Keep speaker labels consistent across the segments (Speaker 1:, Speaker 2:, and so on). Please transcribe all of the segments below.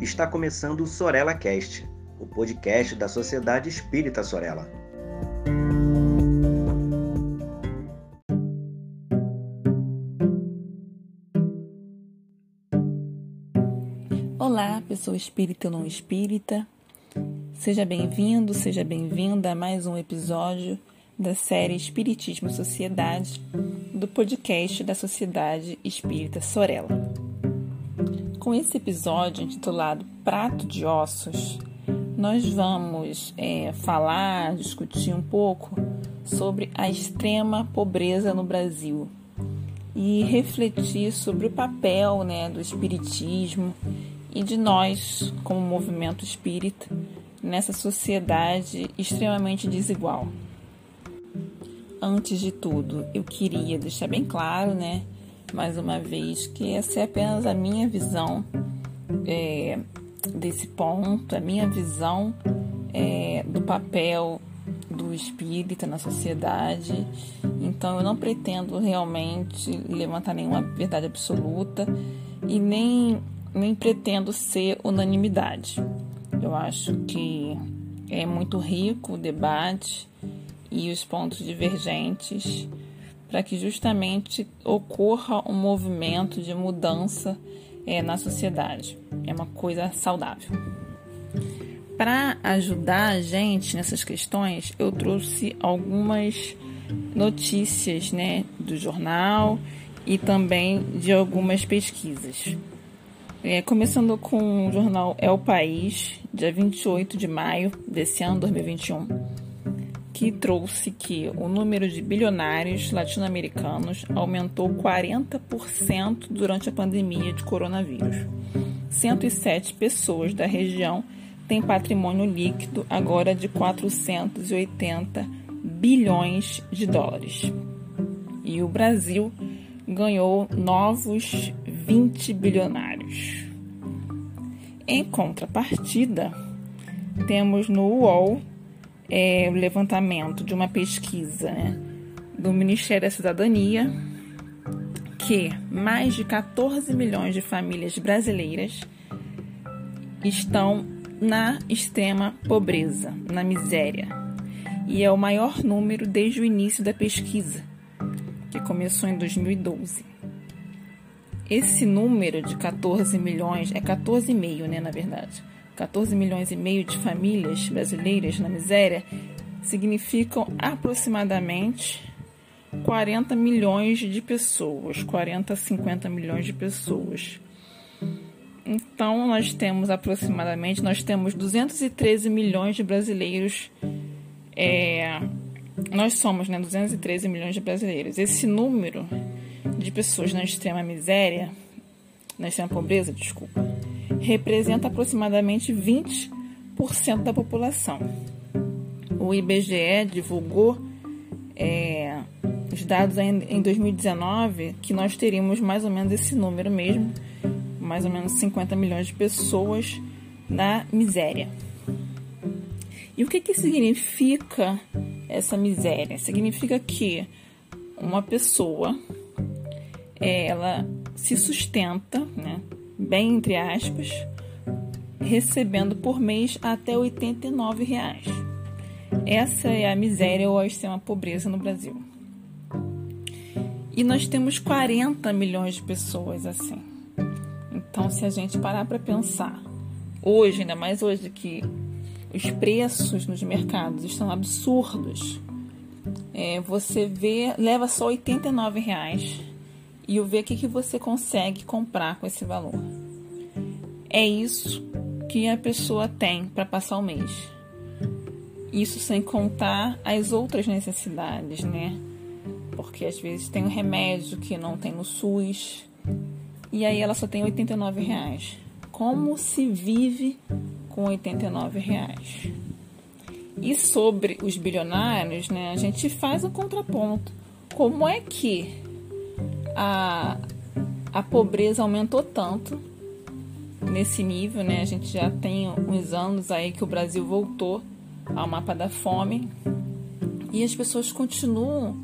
Speaker 1: Está começando o Sorella Cast, o podcast da Sociedade Espírita Sorella.
Speaker 2: Olá, pessoa espírita ou não espírita. Seja bem-vindo, seja bem-vinda a mais um episódio da série Espiritismo e Sociedade do podcast da Sociedade Espírita Sorella. Com esse episódio intitulado Prato de Ossos, nós vamos é, falar, discutir um pouco sobre a extrema pobreza no Brasil e refletir sobre o papel né, do Espiritismo e de nós, como movimento espírita, nessa sociedade extremamente desigual. Antes de tudo, eu queria deixar bem claro, né, mais uma vez, que essa é apenas a minha visão é, desse ponto, a minha visão é, do papel do espírita na sociedade. Então, eu não pretendo realmente levantar nenhuma verdade absoluta e nem, nem pretendo ser unanimidade. Eu acho que é muito rico o debate e os pontos divergentes para que justamente ocorra um movimento de mudança é, na sociedade. É uma coisa saudável. Para ajudar a gente nessas questões, eu trouxe algumas notícias né, do jornal e também de algumas pesquisas. É, começando com o jornal É o País, dia 28 de maio desse ano, 2021 que trouxe que o número de bilionários latino-americanos aumentou 40% durante a pandemia de coronavírus. 107 pessoas da região têm patrimônio líquido agora de 480 bilhões de dólares. E o Brasil ganhou novos 20 bilionários. Em contrapartida, temos no UOL é, o levantamento de uma pesquisa né, do Ministério da Cidadania que mais de 14 milhões de famílias brasileiras estão na extrema pobreza, na miséria. E é o maior número desde o início da pesquisa, que começou em 2012. Esse número de 14 milhões, é 14,5, né, na verdade 14 milhões e meio de famílias brasileiras na miséria significam aproximadamente 40 milhões de pessoas, 40 a 50 milhões de pessoas. Então nós temos aproximadamente, nós temos 213 milhões de brasileiros. É, nós somos, né, 213 milhões de brasileiros. Esse número de pessoas na extrema miséria, na extrema pobreza, desculpa, representa aproximadamente 20% da população. O IBGE divulgou é, os dados em 2019 que nós teríamos mais ou menos esse número mesmo, mais ou menos 50 milhões de pessoas na miséria. E o que, que significa essa miséria? Significa que uma pessoa ela se sustenta, né, bem entre aspas, recebendo por mês até 89 reais. Essa é a miséria ou a extrema pobreza no Brasil. E nós temos 40 milhões de pessoas assim. Então, se a gente parar para pensar, hoje, ainda mais hoje que os preços nos mercados estão absurdos, é, você vê, leva só 89 reais e ver o que, que você consegue comprar com esse valor. É isso que a pessoa tem para passar o mês. Isso sem contar as outras necessidades, né? Porque às vezes tem um remédio que não tem no SUS e aí ela só tem 89 reais. Como se vive com 89 reais? E sobre os bilionários, né? A gente faz o contraponto. Como é que a, a pobreza aumentou tanto nesse nível, né? A gente já tem uns anos aí que o Brasil voltou ao mapa da fome e as pessoas continuam,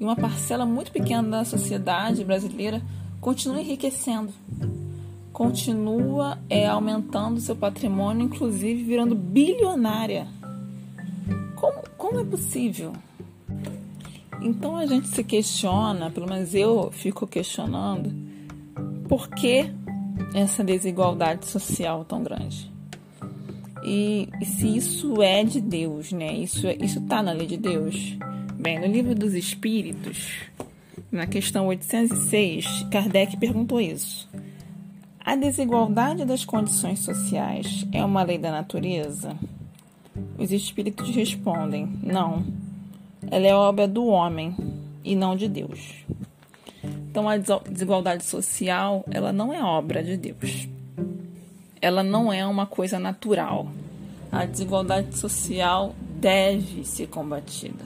Speaker 2: e uma parcela muito pequena da sociedade brasileira continua enriquecendo, continua é, aumentando seu patrimônio, inclusive virando bilionária. Como, como é possível? Então a gente se questiona, pelo menos eu fico questionando, por que essa desigualdade social tão grande? E, se isso é de Deus, né? Isso é, isso está na lei de Deus. Bem, no livro dos Espíritos, na questão 806, Kardec perguntou isso. A desigualdade das condições sociais é uma lei da natureza? Os espíritos respondem: não ela é obra do homem e não de Deus. Então a desigualdade social, ela não é obra de Deus. Ela não é uma coisa natural. A desigualdade social deve ser combatida.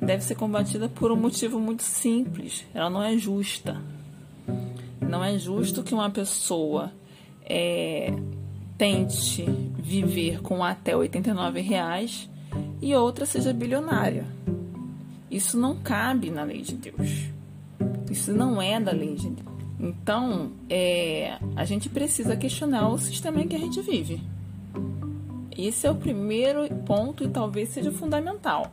Speaker 2: Deve ser combatida por um motivo muito simples. Ela não é justa. Não é justo que uma pessoa é, tente viver com até 89 reais e outra seja bilionária. Isso não cabe na lei de Deus. Isso não é da lei de Deus. Então, é, a gente precisa questionar o sistema em que a gente vive. Esse é o primeiro ponto e talvez seja fundamental.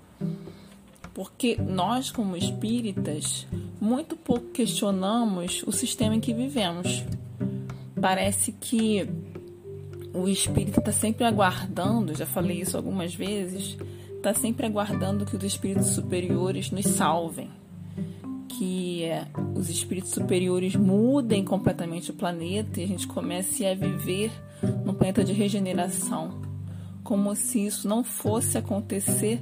Speaker 2: Porque nós, como espíritas, muito pouco questionamos o sistema em que vivemos. Parece que o espírito está sempre aguardando, já falei isso algumas vezes, está sempre aguardando que os espíritos superiores nos salvem, que é, os espíritos superiores mudem completamente o planeta e a gente comece a viver num planeta de regeneração, como se isso não fosse acontecer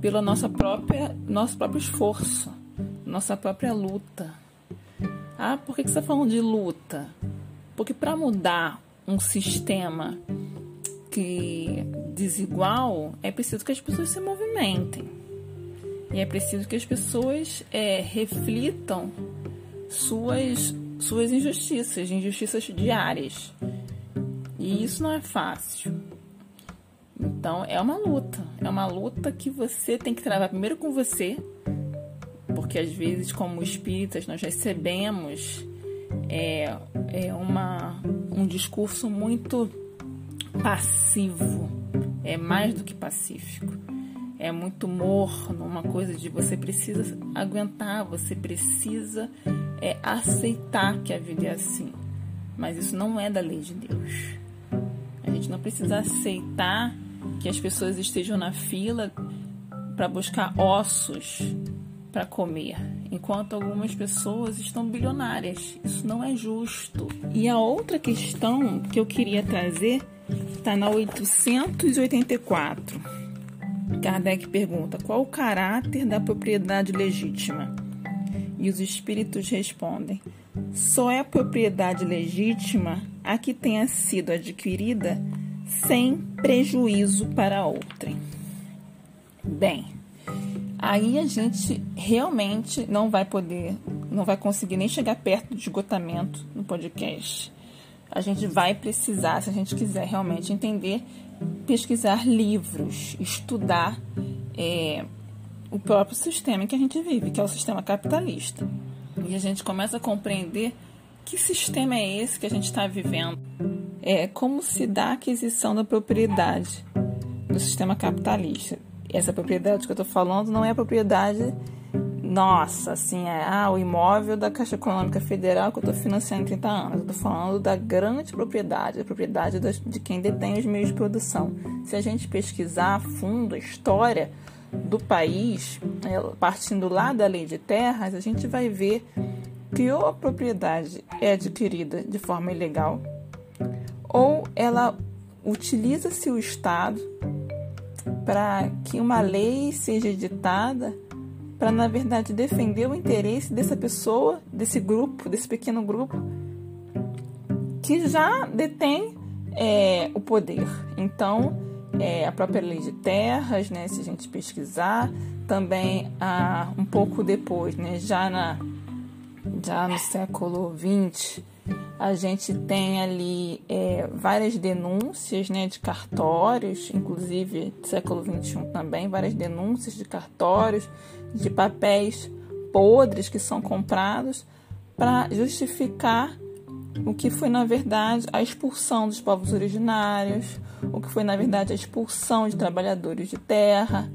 Speaker 2: pelo nossa própria, nosso próprio esforço, nossa própria luta. Ah, por que você está falando de luta? Porque para mudar um sistema que desigual, é preciso que as pessoas se movimentem. E é preciso que as pessoas é, reflitam suas, suas injustiças, injustiças diárias. E isso não é fácil. Então é uma luta. É uma luta que você tem que travar primeiro com você, porque às vezes, como espíritas, nós recebemos é, é uma, um discurso muito passivo, é mais do que pacífico. É muito morno, uma coisa de você precisa aguentar, você precisa é, aceitar que a vida é assim. Mas isso não é da lei de Deus. A gente não precisa aceitar que as pessoas estejam na fila para buscar ossos para comer, enquanto algumas pessoas estão bilionárias. Isso não é justo. E a outra questão que eu queria trazer está na 884. Kardec pergunta: qual o caráter da propriedade legítima? E os espíritos respondem: só é propriedade legítima a que tenha sido adquirida sem prejuízo para outrem. Bem, aí a gente realmente não vai poder, não vai conseguir nem chegar perto do esgotamento no podcast. A gente vai precisar, se a gente quiser realmente entender, pesquisar livros, estudar é, o próprio sistema em que a gente vive, que é o sistema capitalista. E a gente começa a compreender que sistema é esse que a gente está vivendo. É como se dá a aquisição da propriedade no sistema capitalista essa propriedade que eu estou falando não é a propriedade nossa, assim, é ah, o imóvel da Caixa Econômica Federal que eu estou financiando em 30 anos. Eu estou falando da grande propriedade, a propriedade de quem detém os meios de produção. Se a gente pesquisar a fundo a história do país, é, partindo lá da lei de terras, a gente vai ver que ou a propriedade é adquirida de forma ilegal, ou ela utiliza-se o Estado para que uma lei seja editada para, na verdade, defender o interesse dessa pessoa, desse grupo, desse pequeno grupo, que já detém é, o poder. Então, é, a própria lei de terras, né, se a gente pesquisar, também ah, um pouco depois, né, já, na, já no século XX, a gente tem ali é, várias denúncias né, de cartórios, inclusive do século XXI também, várias denúncias de cartórios, de papéis podres que são comprados para justificar o que foi na verdade a expulsão dos povos originários, o que foi na verdade a expulsão de trabalhadores de terra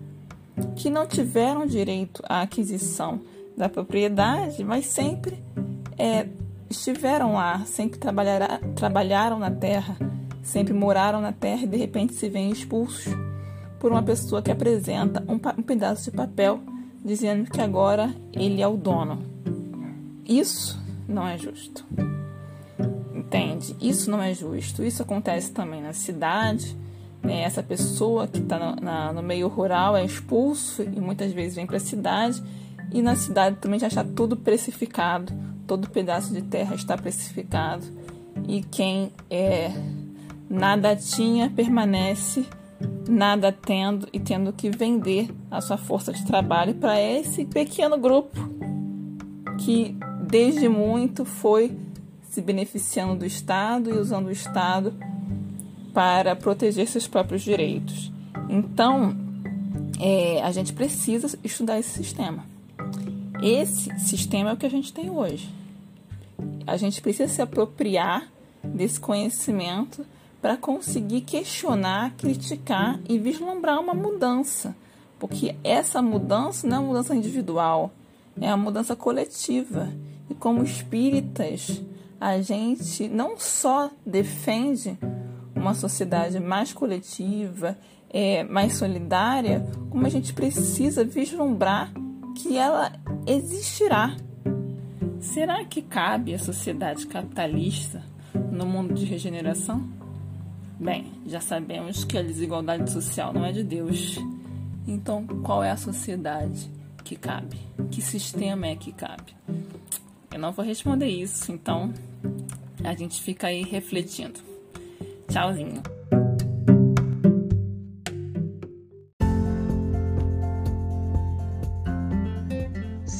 Speaker 2: que não tiveram direito à aquisição da propriedade, mas sempre é, estiveram lá, sempre trabalharam na terra, sempre moraram na terra e de repente se veem expulsos por uma pessoa que apresenta um, um pedaço de papel dizendo que agora ele é o dono. Isso não é justo. Entende? Isso não é justo. Isso acontece também na cidade. Né? Essa pessoa que está no, no, meio rural é expulso e muitas vezes vem para a cidade. E na cidade também já está tudo precificado. Todo pedaço de terra está precificado. E quem é, nada tinha permanece nada tendo e tendo que vender a sua força de trabalho para esse pequeno grupo que desde muito foi se beneficiando do Estado e usando o Estado para proteger seus próprios direitos. Então, é, a gente precisa estudar esse sistema. Esse sistema é o que a gente tem hoje. A gente precisa se apropriar desse conhecimento para conseguir questionar, criticar e vislumbrar uma mudança. Porque essa mudança não é uma mudança individual, é uma mudança coletiva. E como espíritas, a gente não só defende uma sociedade mais coletiva, é, mais solidária, como a gente precisa vislumbrar que ela existirá. Será que cabe a sociedade capitalista no mundo de regeneração? Bem, já sabemos que a desigualdade social não é de Deus. Então, qual é a sociedade que cabe? Que sistema é que cabe? Eu não vou responder isso, então a gente fica aí refletindo. Tchauzinho.